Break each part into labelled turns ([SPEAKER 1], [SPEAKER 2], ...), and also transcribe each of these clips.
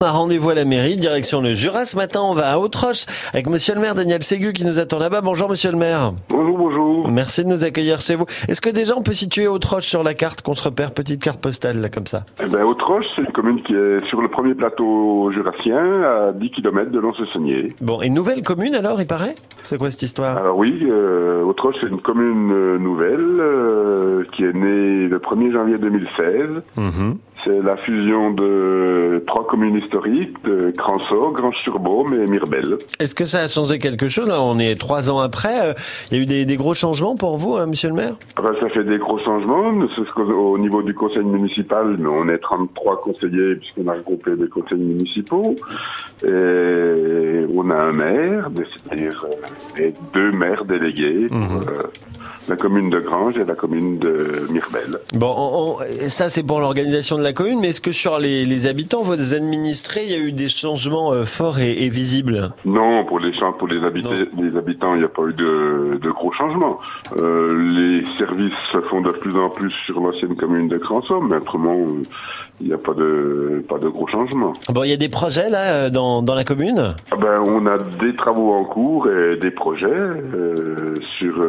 [SPEAKER 1] On a rendez-vous à la mairie, direction le Jura. Ce matin, on va à Autroche avec monsieur le maire Daniel Ségu qui nous attend là-bas. Bonjour monsieur le maire.
[SPEAKER 2] Bonjour, bonjour.
[SPEAKER 1] Merci de nous accueillir chez vous. Est-ce que déjà on peut situer Autroche sur la carte qu'on se repère petite carte postale là comme ça?
[SPEAKER 2] Eh ben, Autroche, c'est une commune qui est sur le premier plateau jurassien, à 10 km de Lons-le-Saunier.
[SPEAKER 1] Bon, et nouvelle commune alors, il paraît? C'est quoi cette histoire?
[SPEAKER 2] Alors oui, euh, Autroche, c'est une commune euh, nouvelle euh, qui est née le 1er janvier 2016.
[SPEAKER 1] Mhm.
[SPEAKER 2] C'est la fusion de trois communes historiques, de Cranceau, Grange-sur-Baume et Mirbel.
[SPEAKER 1] Est-ce que ça a changé quelque chose Là, on est trois ans après. Il y a eu des, des gros changements pour vous, hein, monsieur le maire?
[SPEAKER 2] Enfin, ça fait des gros changements, au niveau du conseil municipal, mais on est 33 conseillers puisqu'on a regroupé des conseils municipaux. Et on a un maire, c'est-à-dire euh, et deux maires délégués pour euh, la commune de Grange et la commune de Mirbel.
[SPEAKER 1] Bon, on- on- ça c'est pour l'organisation de la commune, mais est-ce que sur les, les habitants, vos administrés, il y a eu des changements euh, forts et, et visibles?
[SPEAKER 2] Non, pour les pour les, habitants, les habitants, il n'y a pas eu de, de gros changements. Euh, les services se font de plus en plus sur l'ancienne commune de Cranceau, mais autrement, euh, il n'y a pas de, pas de gros changements.
[SPEAKER 1] Bon, il y a des projets là dans, dans la commune?
[SPEAKER 2] Ah ben, on a des travaux en cours et des projets euh, sur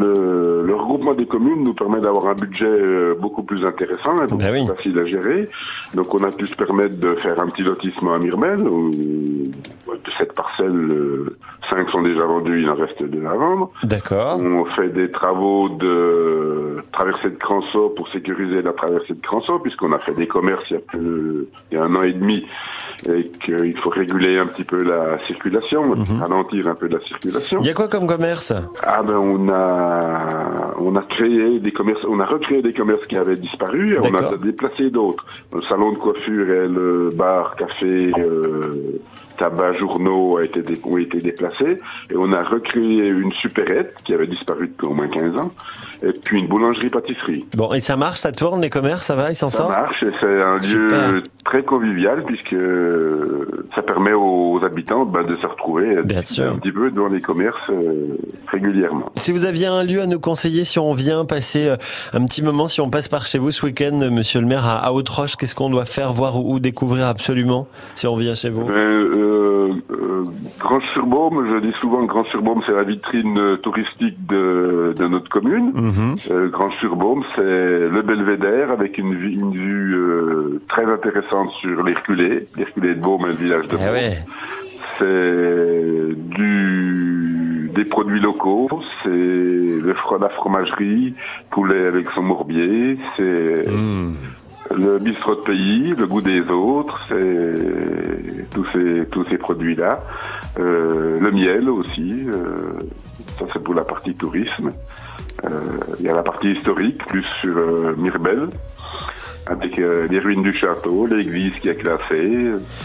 [SPEAKER 2] le, le regroupement des communes nous permet d'avoir un budget euh, beaucoup plus intéressant et beaucoup
[SPEAKER 1] Ben oui.
[SPEAKER 2] plus facile à gérer. Donc on a pu se permettre de faire un petit lotissement à Mirmel où de cette parcelle, euh, cinq sont déjà vendus, il en reste deux à vendre.
[SPEAKER 1] D'accord.
[SPEAKER 2] On fait des travaux de traversée de Cranceau pour sécuriser la traversée de Cranceau, puisqu'on a fait des commerces il y a, plus, il y a un an et demi, et qu'il faut réguler un petit peu la circulation, ralentir un peu la circulation.
[SPEAKER 1] Il y a quoi comme commerce?
[SPEAKER 2] Ah ben on a on a créé des commerces, on a recréé des commerces qui avaient disparu, et on a déplacé d'autres. Le salon de coiffure et le bar, café, euh, tabac, journaux a été dé- ont été déplacés, et on a recréé une supérette qui avait disparu depuis au moins 15 ans, et puis une boulangerie-pâtisserie.
[SPEAKER 1] Bon, et ça marche, ça tourne, les commerces, ça va, ils s'en
[SPEAKER 2] Ça
[SPEAKER 1] sortent?
[SPEAKER 2] marche, et c'est un lieu très convivial puisque ça ben, de se retrouver
[SPEAKER 1] Bien
[SPEAKER 2] un
[SPEAKER 1] sûr.
[SPEAKER 2] petit peu dans les commerces euh, régulièrement.
[SPEAKER 1] Si vous aviez un lieu à nous conseiller, si on vient passer euh, un petit moment, si on passe par chez vous ce week-end, euh, monsieur le maire, à, à Autroche, qu'est-ce qu'on doit faire, voir ou, ou découvrir absolument si on vient chez vous
[SPEAKER 2] Euh, euh, euh, Grange-sur-Baume, je dis souvent que Grange-sur-Baume, c'est la vitrine euh, touristique de, de notre commune.
[SPEAKER 1] Mhm.
[SPEAKER 2] Euh, Grange-sur-Baume, c'est le belvédère avec une, vue- une vue euh, très intéressante sur l'Herculé. L'Herculé de Baume le village de
[SPEAKER 1] ouais.
[SPEAKER 2] C'est du des produits locaux, c'est le la fromagerie, poulet avec son morbier, c'est
[SPEAKER 1] Hmm.
[SPEAKER 2] le bistrot de pays, le goût des autres, c'est tous ces tous ces produits-là. Euh, le miel aussi, euh, ça c'est pour la partie tourisme. Euh, Il y a la partie historique, plus sur Mirbel, avec euh, les ruines du château, l'église qui est classée.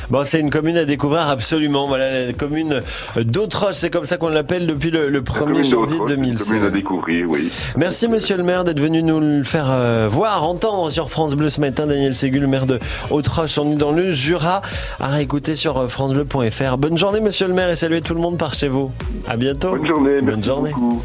[SPEAKER 1] Bon, c'est une commune à découvrir absolument. Voilà, la commune d'Autroche, c'est comme ça qu'on l'appelle depuis le, le
[SPEAKER 2] La
[SPEAKER 1] 1er
[SPEAKER 2] commune
[SPEAKER 1] janvier
[SPEAKER 2] d'Autroche, une commune à
[SPEAKER 1] 2016.
[SPEAKER 2] découvrir, oui.
[SPEAKER 1] Merci monsieur le maire d'être venu nous le faire euh, voir, entendre sur France Bleu ce matin. Daniel Ségu, le maire de Autroche, on est dans le Jura, à réécouter sur euh, francebleu.fr. Bonne journée monsieur le maire et saluez tout le monde par chez vous. À bientôt.
[SPEAKER 2] Bonne journée,
[SPEAKER 1] Bonne
[SPEAKER 2] merci
[SPEAKER 1] journée.
[SPEAKER 2] beaucoup.